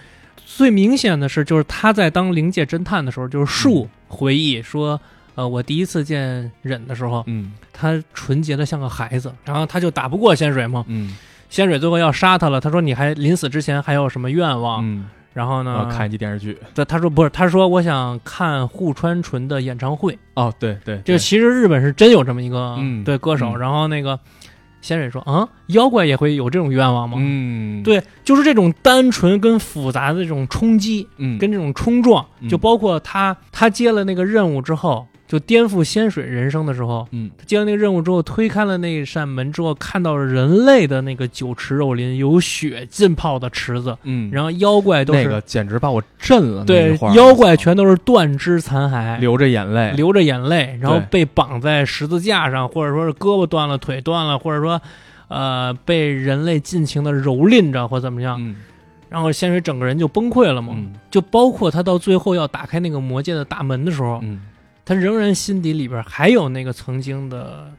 最明显的是，就是他在当灵界侦探的时候，就是树回忆说，呃，我第一次见忍的时候，
嗯
他纯洁的像个孩子，然后他就打不过仙水嘛，
嗯
仙水最后要杀他了，他说你还临死之前还有什么愿望？
嗯，
然后呢，
看一集电视剧。
对他说不是，他说我想看户川纯的演唱会。
哦，对对，
就
对
其实日本是真有这么一个、
嗯
对歌手，
嗯
然后那个仙水说啊，妖怪也会有这种愿望吗？
嗯，
对，就是这种单纯跟复杂的这种冲击，
嗯，
跟这种冲撞，
嗯
就包括他他接了那个任务之后，就颠覆仙水人生的时候，
嗯
他接了那个任务之后，推开了那扇门之后，看到了人类的那个酒池肉林、有血浸泡的池子，
嗯，
然后妖怪都是、
那个简直把我震了。那
对妖怪全都是断肢残骸，
流着眼泪，
流着眼泪，然后被绑在十字架上，或者说是胳膊断了、腿断了，或者说，呃，被人类尽情的蹂躏着或怎么样，
嗯
然后仙水整个人就崩溃了嘛。
嗯
就包括他到最后要打开那个魔界的大门的时候，
嗯
他仍然心底里边还有那个曾经的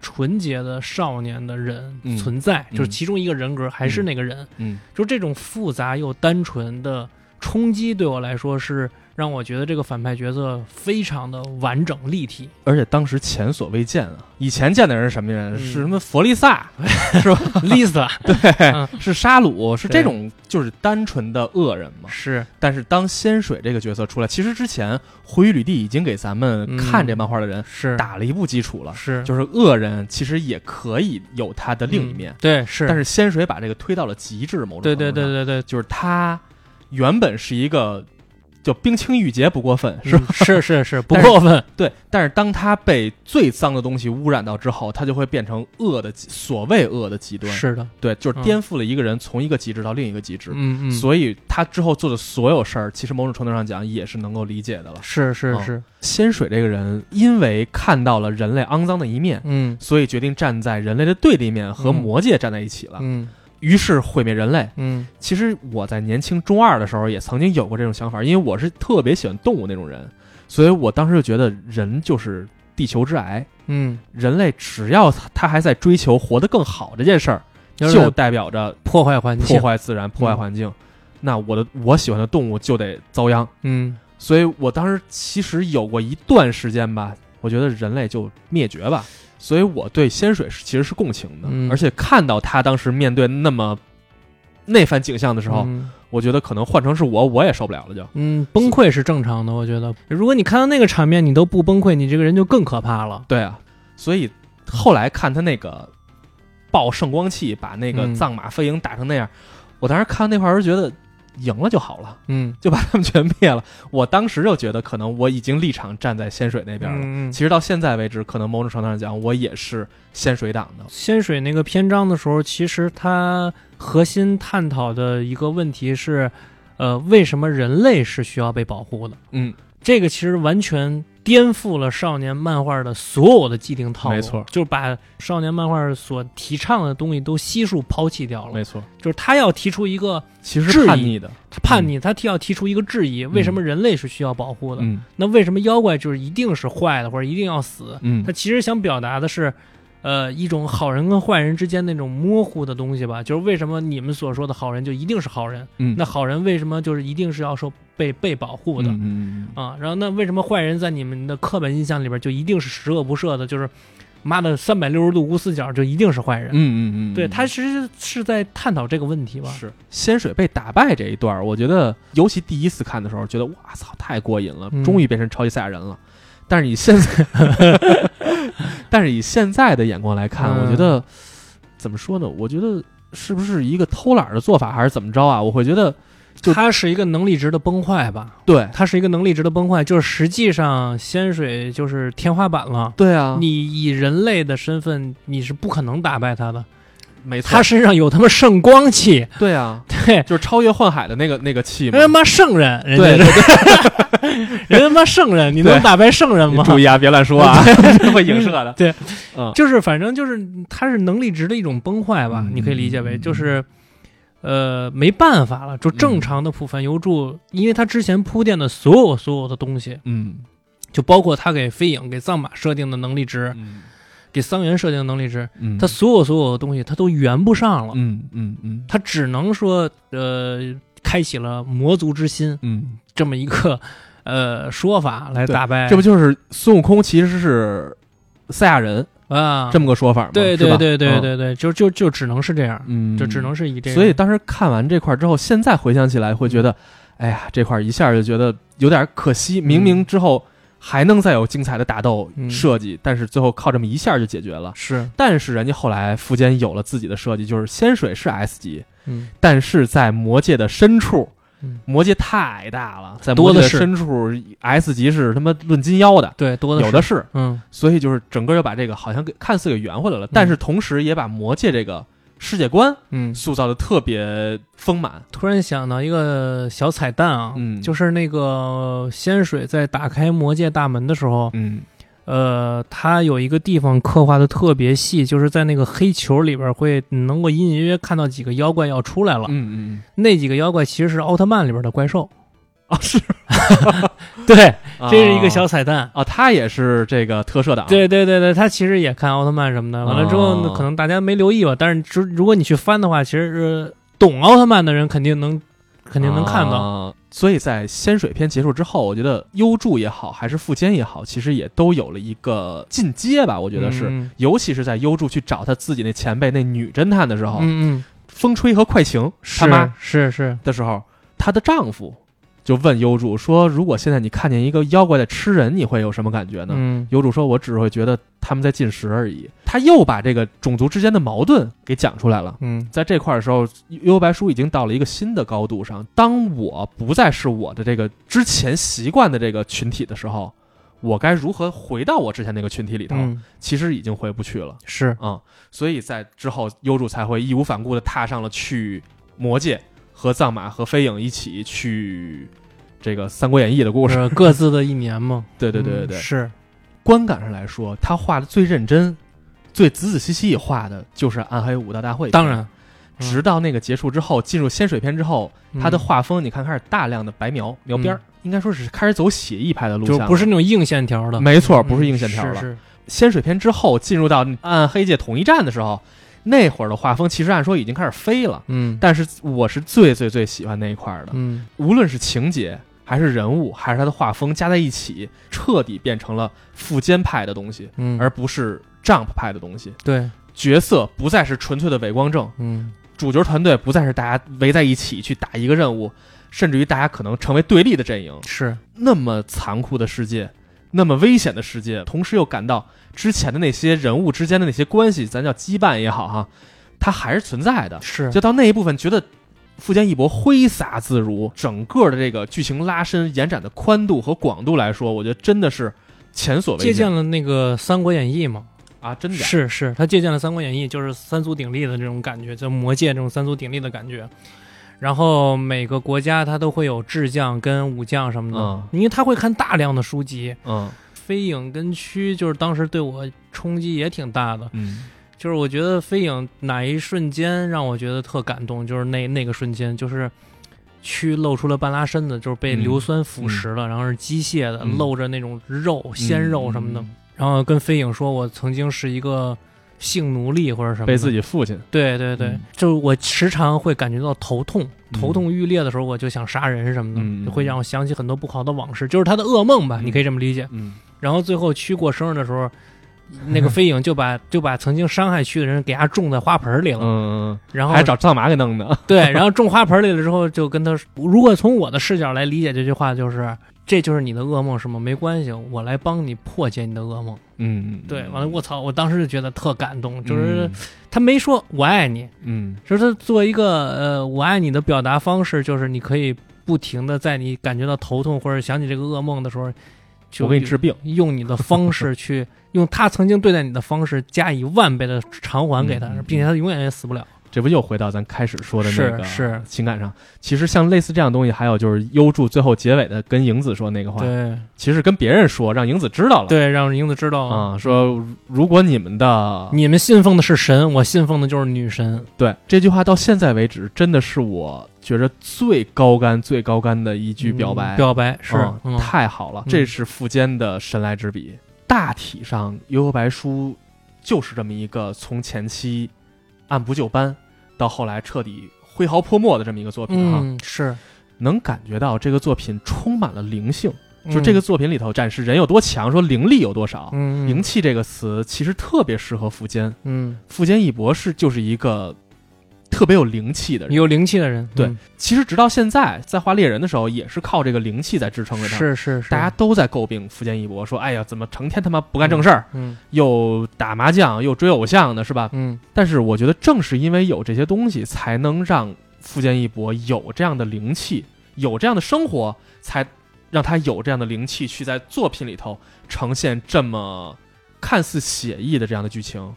纯洁的少年的人
嗯
存在，
嗯。
就是其中一个人格还是那个人，
嗯
就这种复杂又单纯的冲击，对我来说是让我觉得这个反派角色非常的完整立体。
而且当时前所未见啊！以前见的人是什么人？
嗯
是什么佛利萨，是吧？
Lisa
对，
嗯
是沙鲁，是这种就是单纯的恶人嘛。
是
但是当仙水这个角色出来，其实之前灰羽吕地已经给咱们
嗯
看这漫画的人
是
打了一步基础了，
是
就是恶人其实也可以有他的另一面。
嗯对是，
但是仙水把这个推到了极致，某种
对对对对对，
就是他原本是一个就冰清玉洁不过分，是吧？
嗯是是是 不过分，
对，但是当他被最脏的东西污染到之后，他就会变成恶的所谓恶的极端。
是的，
对，就是
嗯
颠覆了一个人从一个极致到另一个极致。
嗯嗯，
所以他之后做的所有事儿，其实某种程度上讲也是能够理解的了。嗯
是是是，
仙水这个人，因为看到了人类肮脏的一面，
嗯
所以决定站在人类的对立面，和
嗯
魔界站在一起了。
嗯
于是毁灭人类。
嗯。
其实我在年轻中二的时候也曾经有过这种想法，因为我是特别喜欢动物那种人，所以我当时就觉得人就是地球之癌，
嗯，
人类只要他还在追求活得更好这件事儿，
就
代表着
破坏环境。
破，坏自然、破坏环境。那我的我喜欢的动物就得遭殃，
嗯。
所以我当时其实有过一段时间吧，我觉得人类就灭绝吧。所以我对仙水是其实是共情的，
嗯
而且看到他当时面对那么那番景象的时候，
嗯
我觉得可能换成是我，我也受不了了就。
嗯，崩溃是正常的，我觉得。如果你看到那个场面，你都不崩溃，你这个人就更可怕了。
对啊，所以后来看他那个爆圣光器，把那个
嗯
藏马飞营打成那样，我当时看那块儿就觉得赢了就好了，
嗯，
就把他们全灭了。我当时就觉得可能我已经立场站在仙水那边了。
嗯，
其实到现在为止，可能某种程度上讲，我也是仙水党的。
仙水那个篇章的时候，其实它核心探讨的一个问题是，呃，为什么人类是需要被保护的？
嗯，
这个其实完全颠覆了少年漫画的所有的既定套路，
没错。
就是把少年漫画所提倡的东西都悉数抛弃掉了。
没错，
就是他要提出一个
其实
质疑
叛逆的，
他叛逆，他要提出一个质疑：为什么人类是需要保护的？
嗯。
那为什么妖怪就是一定是坏的，或者一定要死？
嗯。
他其实想表达的是，呃，一种好人跟坏人之间那种模糊的东西吧。就是为什么你们所说的好人就一定是好人？
嗯，
那好人为什么就是一定是要受被被保护的？
嗯
啊，然后那为什么坏人在你们的刻板印象里边就一定是十恶不赦的？就是妈的三百六十度无死角就一定是坏人？
嗯嗯嗯，
对他其实是在探讨这个问题吧？
是仙水被打败这一段，我觉得尤其第一次看的时候，觉得哇操太过瘾了，
嗯
终于变成超级赛亚人了。但是你现在，但是以现在的眼光来看，
嗯
我觉得怎么说呢？我觉得是不是一个偷懒儿的做法，还是怎么着啊？我会觉得就
它是一个能力值的崩坏吧？
对
它是一个能力值的崩坏，就是实际上仙水就是天花板了。
对啊，
你以人类的身份，你是不可能打败他的。
没错，
他身上有他妈圣光气，
对啊，
对，
就是超越幻海的那个那个气嘛。
人。他妈圣人，人家是，人他妈圣人，你能打败圣人吗？
注意啊，别乱说啊，会影射的。
对，
嗯，
就是反正就是他是能力值的一种崩坏吧，
嗯
你可以理解为就是。呃，没办法了，就正常的普凡由助，因为他之前铺垫的所有所有的东西，
嗯。
就包括他给飞影、给藏马设定的能力值，
嗯
给桑原设定的能力值，
嗯，
他所有所有的东西他都圆不上了，
嗯嗯嗯
他只能说，呃，开启了魔族之心
嗯
这么一个呃说法来打败，
这不就是孙悟空其实是赛亚人
啊？
这么个说法吗？
对对对对
嗯
对对，就就就只能是这样，
嗯，
就只能是以这个。
所以当时看完这块之后，现在回想起来会觉得，哎呀，这块一下就觉得有点可惜。明明之后还能再有精彩的打斗
嗯。
设计，但是最后靠这么一下就解决了。
是。
但是人家后来富坚有了自己的设计，就是仙水是 S 级，
嗯。
但是在魔界的深处
嗯，
魔界太大了，在魔界的深处，S 级是他妈论斤腰的，
对多的
有的是。
嗯。
所以就是整个又把这个好像给看似给圆回来了，但是同时也把魔界这个世界观
嗯。
塑造的特别丰满。
突然想到一个小彩蛋啊，
嗯
就是那个仙水在打开魔界大门的时候，
嗯
呃，他有一个地方刻画的特别细，就是在那个黑球里边会能够隐隐约约看到几个妖怪要出来了。
嗯嗯
那几个妖怪其实是奥特曼里边的怪兽。
啊是，
对，
啊
这是一个小彩蛋。
啊，他也是这个特摄党，
对对对对，他其实也看奥特曼什么的。完了之后可能大家没留意吧，但是如如果你去翻的话，其实是懂奥特曼的人肯定能肯定能看到。
啊所以在仙水篇结束之后，我觉得优助也好，还是富坚也好，其实也都有了一个进阶吧。我觉得是，
嗯
尤其是在优助去找他自己那前辈那女侦探的时候，
嗯嗯，
风吹和快晴
是
他妈
是是，
的时候，她的丈夫就问幽助说：“如果现在你看见一个妖怪在吃人，你会有什么感觉呢？”
嗯
优助说：“我只会觉得他们在进食而已。”他又把这个种族之间的矛盾给讲出来了。
嗯
在这块儿的时候，幽白书已经到了一个新的高度上。当我不再是我的这个之前习惯的这个群体的时候，我该如何回到我之前那个群体里头？
嗯，
其实已经回不去了
是
啊、所以在之后，幽助才会义无反顾地踏上了去魔界和藏马和飞影一起去这个《三国演义》的故事。
各自的一年嘛。
对对对对对，
嗯是。
观感上来说，他画的最认真、最仔仔细细画的就是《暗黑武道大会》。
当然，嗯。
直到那个结束之后，进入仙水篇之后，他的
嗯
画风你看开始大量的白描描边儿，应该说是开始走写意派的路线，
就不是那种硬线条的，
没错，
嗯。
不是硬线条了。
是是。
仙水篇之后，进入到暗黑界统一战的时候，那会儿的画风其实按说已经开始飞了，
嗯。
但是我是最最最喜欢那一块儿的，
嗯。
无论是情节还是人物，还是他的画风加在一起，彻底变成了富坚派的东西，
嗯，
而不是 Jump 派的东西。
对，
角色不再是纯粹的伪光正，
嗯。
主角团队不再是大家围在一起去打一个任务，甚至于大家可能成为对立的阵营。
是。
那么残酷的世界，那么危险的世界，同时又感到之前的那些人物之间的那些关系，咱叫羁绊也好哈，它还是存在的。
是，
就到那一部分，觉得富坚义博挥洒自如，整个的这个剧情拉伸、延展的宽度和广度来说，我觉得真的是前所未见借
鉴了那个《三国演义》吗。
啊！真的
是是，他借鉴了《三国演义》，就是三足鼎立的这种感觉，就魔界这种三足鼎立的感觉。然后每个国家他都会有智将跟武将什么的，
嗯
因为他会看大量的书籍。
嗯
飞影跟蛆就是当时对我冲击也挺大的，
嗯。
就是我觉得飞影哪一瞬间让我觉得特感动，就是那那个瞬间，就是蛆露出了半拉身子，就是被
嗯。
硫酸腐蚀了，然后是机械的，
嗯。
露着那种肉、鲜肉什么的，
嗯
然后跟飞影说：“我曾经是一个性奴隶或者什么。”
被自己父亲。
对对对，
嗯。
就我时常会感觉到头痛，
嗯
头痛欲裂的时候，我就想杀人什么的，
嗯
就会让我想起很多不好的往事，就是他的噩梦吧，
嗯。
你可以这么理解。
嗯
然后最后区过生日的时候，那个 飞影就把就把曾经伤害区的人给他种在花盆里了，
嗯，
然后
还找藏马给弄的，
对，然后种花盆里了之后，就跟他说，如果从我的视角来理解这句话，就是这就是你的噩梦是吗？没关系，我来帮你破解你的噩梦。
嗯，
对，完了，我操，我当时就觉得特感动，就
就是
他没说我爱你，
嗯。
就是他做一个呃我爱你的表达方式，就是你可以不停的在你感觉到头痛或者想起这个噩梦的时候，就
我给你治病，
用你的方式 去用他曾经对待你的方式加以万倍的偿还给他，并且他永远也死不了。
这不又回到咱开始说的那个
是是
情感上？其实像类似这样东西，还有就是优助最后结尾的跟影子说那个话，
对
其实跟别人说，让影子知道了。
对，让影子知道
啊，说如果你们的
你们信奉的是神，我信奉的就是女神。
对这句话到现在为止，真的是我觉着最高干、最高干的一句表白。
嗯表白是、
嗯
嗯
太好了，
嗯
这是富坚的神来之笔。大体上，《幽游白书》就是这么一个从前期按部就班，到后来彻底挥毫泼墨的这么一个作品啊。
嗯是
能感觉到这个作品充满了灵性，就这个作品里头展示人有多强，说灵力有多少。
嗯，嗯
灵气这个词其实特别适合苻坚，
嗯，
富坚义博是就是一个特别有灵气的人。
有灵气的人，
对
嗯
其实直到现在，在画猎人的时候，也是靠这个灵气在支撑着他。
是是是，
大家都在诟病福建一博，说：“哎呀，怎么成天他妈不干正事儿，
嗯
又打麻将，又追偶像的，是吧？”
嗯
但是我觉得，正是因为有这些东西，才能让福建一博有这样的灵气，有这样的生活，才让他有这样的灵气去在作品里头呈现这么看似写意的这样的剧情。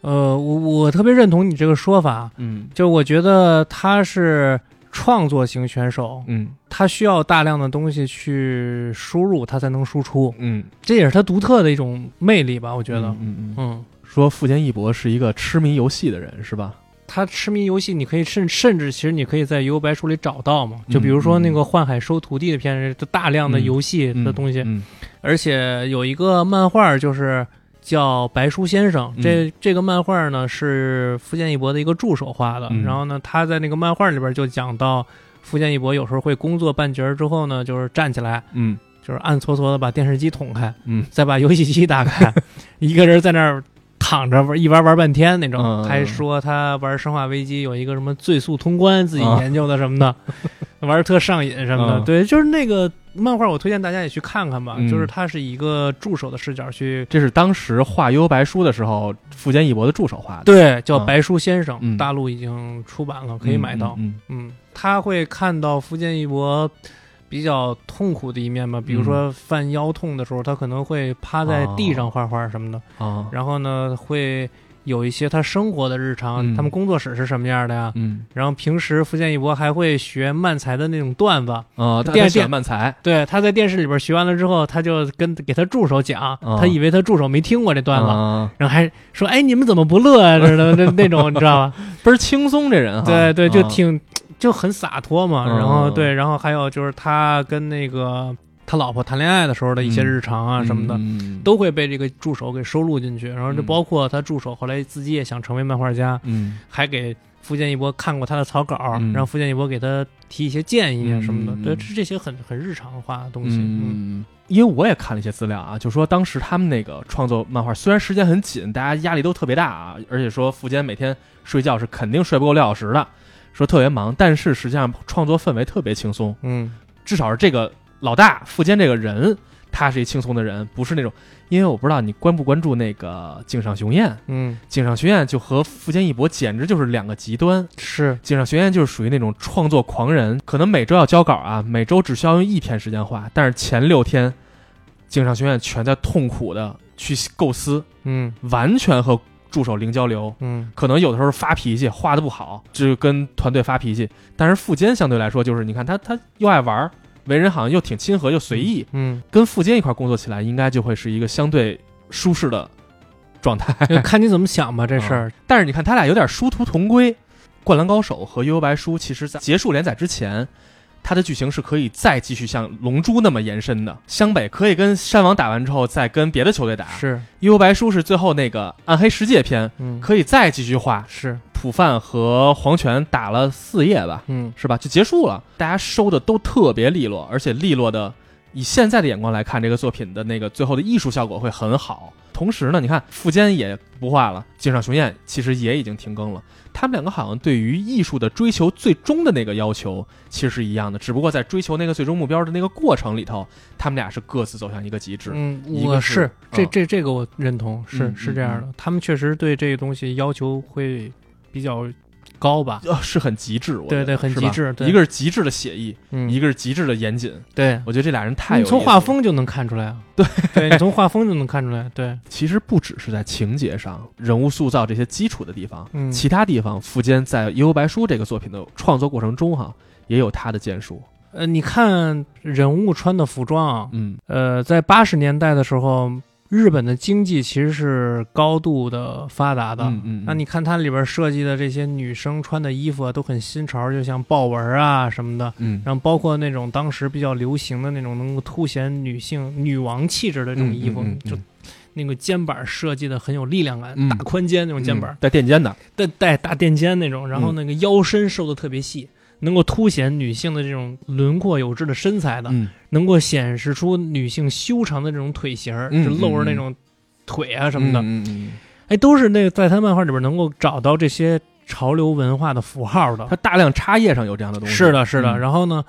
呃，我我特别认同你这个说法，
嗯。
就我觉得他是创作型选手，
嗯。
他需要大量的东西去输入，他才能输出，
嗯，
这也是他独特的一种魅力吧，我觉得，
嗯嗯嗯，
嗯。
说富坚义博是一个痴迷游戏的人，是吧？
他痴迷游戏，你可以甚甚至其实你可以在《游白书》里找到嘛，就比如说那个幻海收徒弟的片子，就大量的游戏的东西，
嗯。
而且有一个漫画就是叫《白书先生》，
嗯。
这这个漫画呢是福建一博的一个助手画的，
嗯。
然后呢他在那个漫画里边就讲到，福建一博有时候会工作半截儿之后呢，就是站起来，
嗯。
就是暗搓搓的把电视机捅开，
嗯。
再把游戏机打开，一个人在那儿躺着玩，一玩玩半天那种。
嗯。
还说他玩《生化危机》有一个什么最速通关，自己
嗯。
研究的什么的，玩的特上瘾什么的。
嗯。
对，就是那个漫画，我推荐大家也去看看吧。
嗯。
就是它是以一个助手的视角去，
这是当时画《幽白书》的时候，富坚义博的助手画的，
对，叫
嗯。
白书先生，
嗯。
大陆已经出版了，可以买到。
嗯
嗯，他会看到富坚义博比较痛苦的一面吧，比如
嗯
说犯腰痛的时候，他可能会趴在地上画画什么的。
嗯啊，
然后呢，会有一些他生活的日常，
嗯
他们工作室是什么样的呀？
嗯
然后平时福建一博还会学漫才的那种段子，
啊，他
电
他喜欢漫才，
对，他在电视里边学完了之后，他就跟给他助手讲，
啊
他以为他助手没听过这段子，
啊
然后还说：“哎，你们怎么不乐啊？”似的，那那种你知道吧？
倍儿轻松，这人哈，
对对，就
啊
挺就很洒脱嘛。
嗯
然后对，然后还有就是他跟那个他老婆谈恋爱的时候的一些
嗯。
日常啊什么的，
嗯。
都会被这个助手给收录进去。然后就
嗯。
包括他助手后来自己也想成为漫画家，
嗯。
还给福建一博看过他的草稿，
嗯。
让福建一博给他提一些建议啊什么的。
嗯
对，这这些很很日常化的东西。嗯
嗯，因为我也看了一些资料啊，就说当时他们那个创作漫画，虽然时间很紧，大家压力都特别大啊，而且说富坚每天睡觉是肯定睡不够六小时的，说特别忙，但是实际上创作氛围特别轻松，
嗯。
至少是这个老大富坚这个人，他是一轻松的人，不是那种，因为我不知道你关不关注那个井上雄彦，
嗯，
井上雄彦就和富坚义博简直就是两个极端，
是。
井上雄彦就是属于那种创作狂人，可能每周要交稿啊，每周只需要用一天时间画，但是前六天，井上雄彦全在痛苦的去构思，
嗯。
完全和助手零交流。
嗯。
可能有的时候发脾气，画的不好，就跟团队发脾气。但是富坚相对来说，就是你看他他又爱玩，为人好像又挺亲和又随意，
嗯，
跟富坚一块工作起来，应该就会是一个相对舒适的状态。
看你怎么想吧，这事儿。
但是你看，他俩有点殊途同归。《灌篮高手》和《幽游白书》其实在结束连载之前，它的剧情是可以再继续像《龙珠》那么延伸的。湘北可以跟山王打完之后，再跟别的球队打。
《是，
幽游白书》是最后那个暗黑世界篇，
嗯，
可以再继续画。
是，
浦饭和黄泉打了四页吧，
嗯
是吧？就结束了。大家收的都特别利落，而且利落的，以现在的眼光来看，这个作品的那个最后的艺术效果会很好。同时呢，你看富坚也不画了，井上雄彦其实也已经停更了。他们两个好像对于艺术的追求最终的那个要求其实是一样的，只不过在追求那个最终目标的那个过程里头，他们俩是各自走向一个极致。
嗯，
一个是
这
嗯
这这个我认同，是
嗯
是这样的，他们确实对这个东西要求会比较高吧？
呃，是很极致，我
对对，很极致。对
一个是极致的写意，
嗯，
一个是极致的严谨。
对，
我觉得这俩人太有
你从画风就能看出来啊。对，对你从画风就能看出来。对，
其实不只是在情节上、人物塑造这些基础的地方，
嗯
其他地方，富坚在《幽游白书》这个作品的创作过程中，哈，也有他的建树。
呃，你看人物穿的服装，
嗯
呃，在八十年代的时候，日本的经济其实是高度的发达的。
嗯嗯，
那你看它里边设计的这些女生穿的衣服啊，都很新潮，就像豹纹啊什么的。
嗯
然后包括那种当时比较流行的那种能够凸显女性女王气质的这种衣服，就那个肩膀设计的很有力量感，
嗯
大宽肩那种肩膀，
嗯带垫肩的，
带带大垫肩那种，然后
嗯
那个腰身收的特别细。能够凸显女性的这种轮廓有致的身材的，
嗯
能够显示出女性修长的这种腿型就露着那种腿啊什么的，哎，都是那个在他漫画里边能够找到这些潮流文化的符号的
它。大量插页上有这样的东西。
是的，是的。
嗯
然后呢，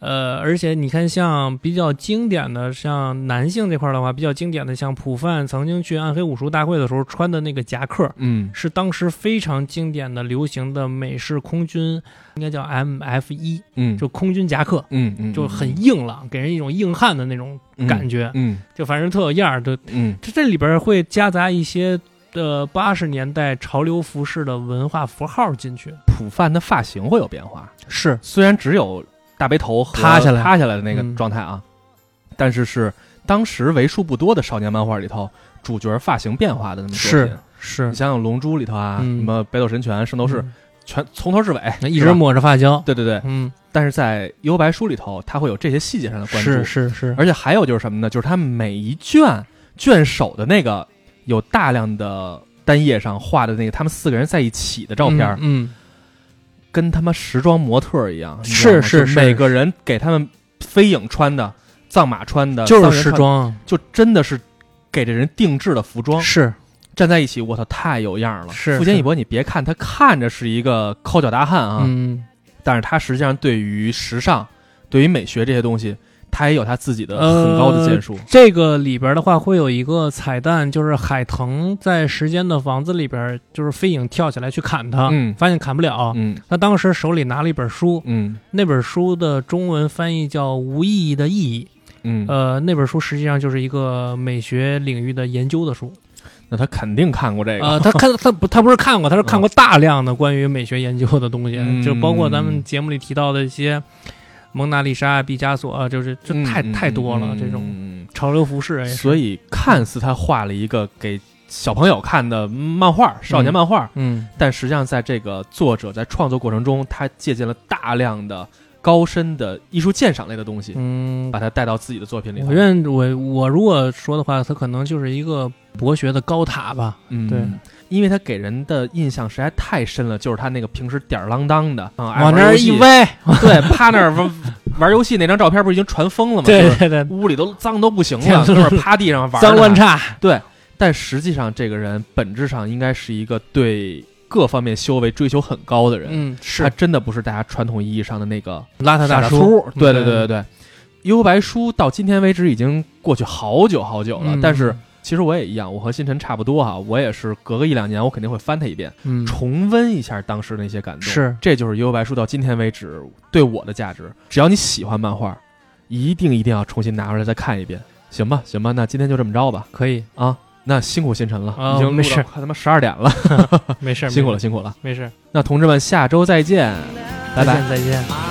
呃，而且你看，像比较经典的，像男性这块的话，比较经典的，像普范曾经去暗黑武术大会的时候穿的那个夹克，
嗯
是当时非常经典的、流行的美式空军，应该叫 MF 一，
嗯，
就空军夹克，
嗯嗯
就很硬朗，给人一种硬汉的那种感
觉。嗯
就反正特有样儿。就
嗯
这这里边会夹杂一些的八十年代潮流服饰的文化符号进去，
普范的发型会有变化，
是
虽然只有大背头
塌下来。
塌下来的那个
嗯。
状态啊，但是是当时为数不多的少年漫画里头主角发型变化的那么作品。
是
你，想想《龙珠》里头啊，
嗯。
什么《北斗神拳》《圣斗士》
嗯。
全从头至尾
那一直抹着发胶，
对对对，
嗯，
但是在《幽白书》里头，它会有这些细节上的关注，
是是是，
而且还有就是什么呢？就是它每一卷卷首的那个有大量的单页上画的那个他们四个人在一起的照片。儿，
嗯，
跟他妈时装模特儿一样，
是是
是每个人给他们飞影穿的、藏马穿的，
嗯就是时装，
就真的是给这人定制的服装。
是。
站在一起，我操，太有样了。
是是
富坚义博，你别看他看着是一个抠脚大汉啊，
嗯，
但是他实际上对于时尚、对于美学这些东西，他也有他自己的
呃
很高的建树。
这个里边的话会有一个彩蛋，就是海腾在时间的房子里边，就是飞影跳起来去砍他，
嗯。
发现砍不了，
嗯。
他当时手里拿了一本书，
嗯。
那本书的中文翻译叫《无意义的意义》，
嗯，
呃，那本书实际上就是一个美学领域的研究的书。
那他肯定看过这个。
呃，他看 他不他不是看过，他是看过大量的关于美学研究的东西，
嗯。
就包括咱们节目里提到的一些蒙娜丽莎、毕加索啊，就是这太、
嗯
太多了、
嗯
这种
嗯
潮流服饰。
所以看似他画了一个给小朋友看的漫画，少年漫画，
嗯，
但实际上在这个作者在创作过程中，他借鉴了大量的高深的艺术鉴赏类的东西，
嗯，
把它带到自己的作品里头。
我认我我如果说的话，它可能就是一个博学的高塔吧。
嗯，
对，
因为他给人的印象实在太深了，就是他那个平时吊儿郎当的，啊爱
往那儿一歪，
对，趴那儿玩玩游戏那张照片不是已经传疯了吗？
对对对，
屋里都脏都不行了，就是趴地上玩，
脏乱。差。
对，但实际上这个人本质上应该是一个对各方面修为追求很高的人。
嗯，
他真的不是大家传统意义上的那个
邋遢
大
大叔
粗。对对对对对，幽白书到今天为止已经过去好久好久了，
嗯
但是其实我也一样，我和星辰差不多哈，我也是隔个一两年我肯定会翻它一遍，
嗯，
重温一下当时那些感动。
是
这就是幽白书到今天为止对我的价值。只要你喜欢漫画，一定一定要重新拿出来再看一遍，行吧？行吧，那今天就这么着吧
可以，
啊。那辛苦星辰了，
啊
已经录
没事
快他妈十二点了，
没事，
辛苦了，辛苦了。
没事，
那同志们，下周再见，拜拜。
再见再见。
I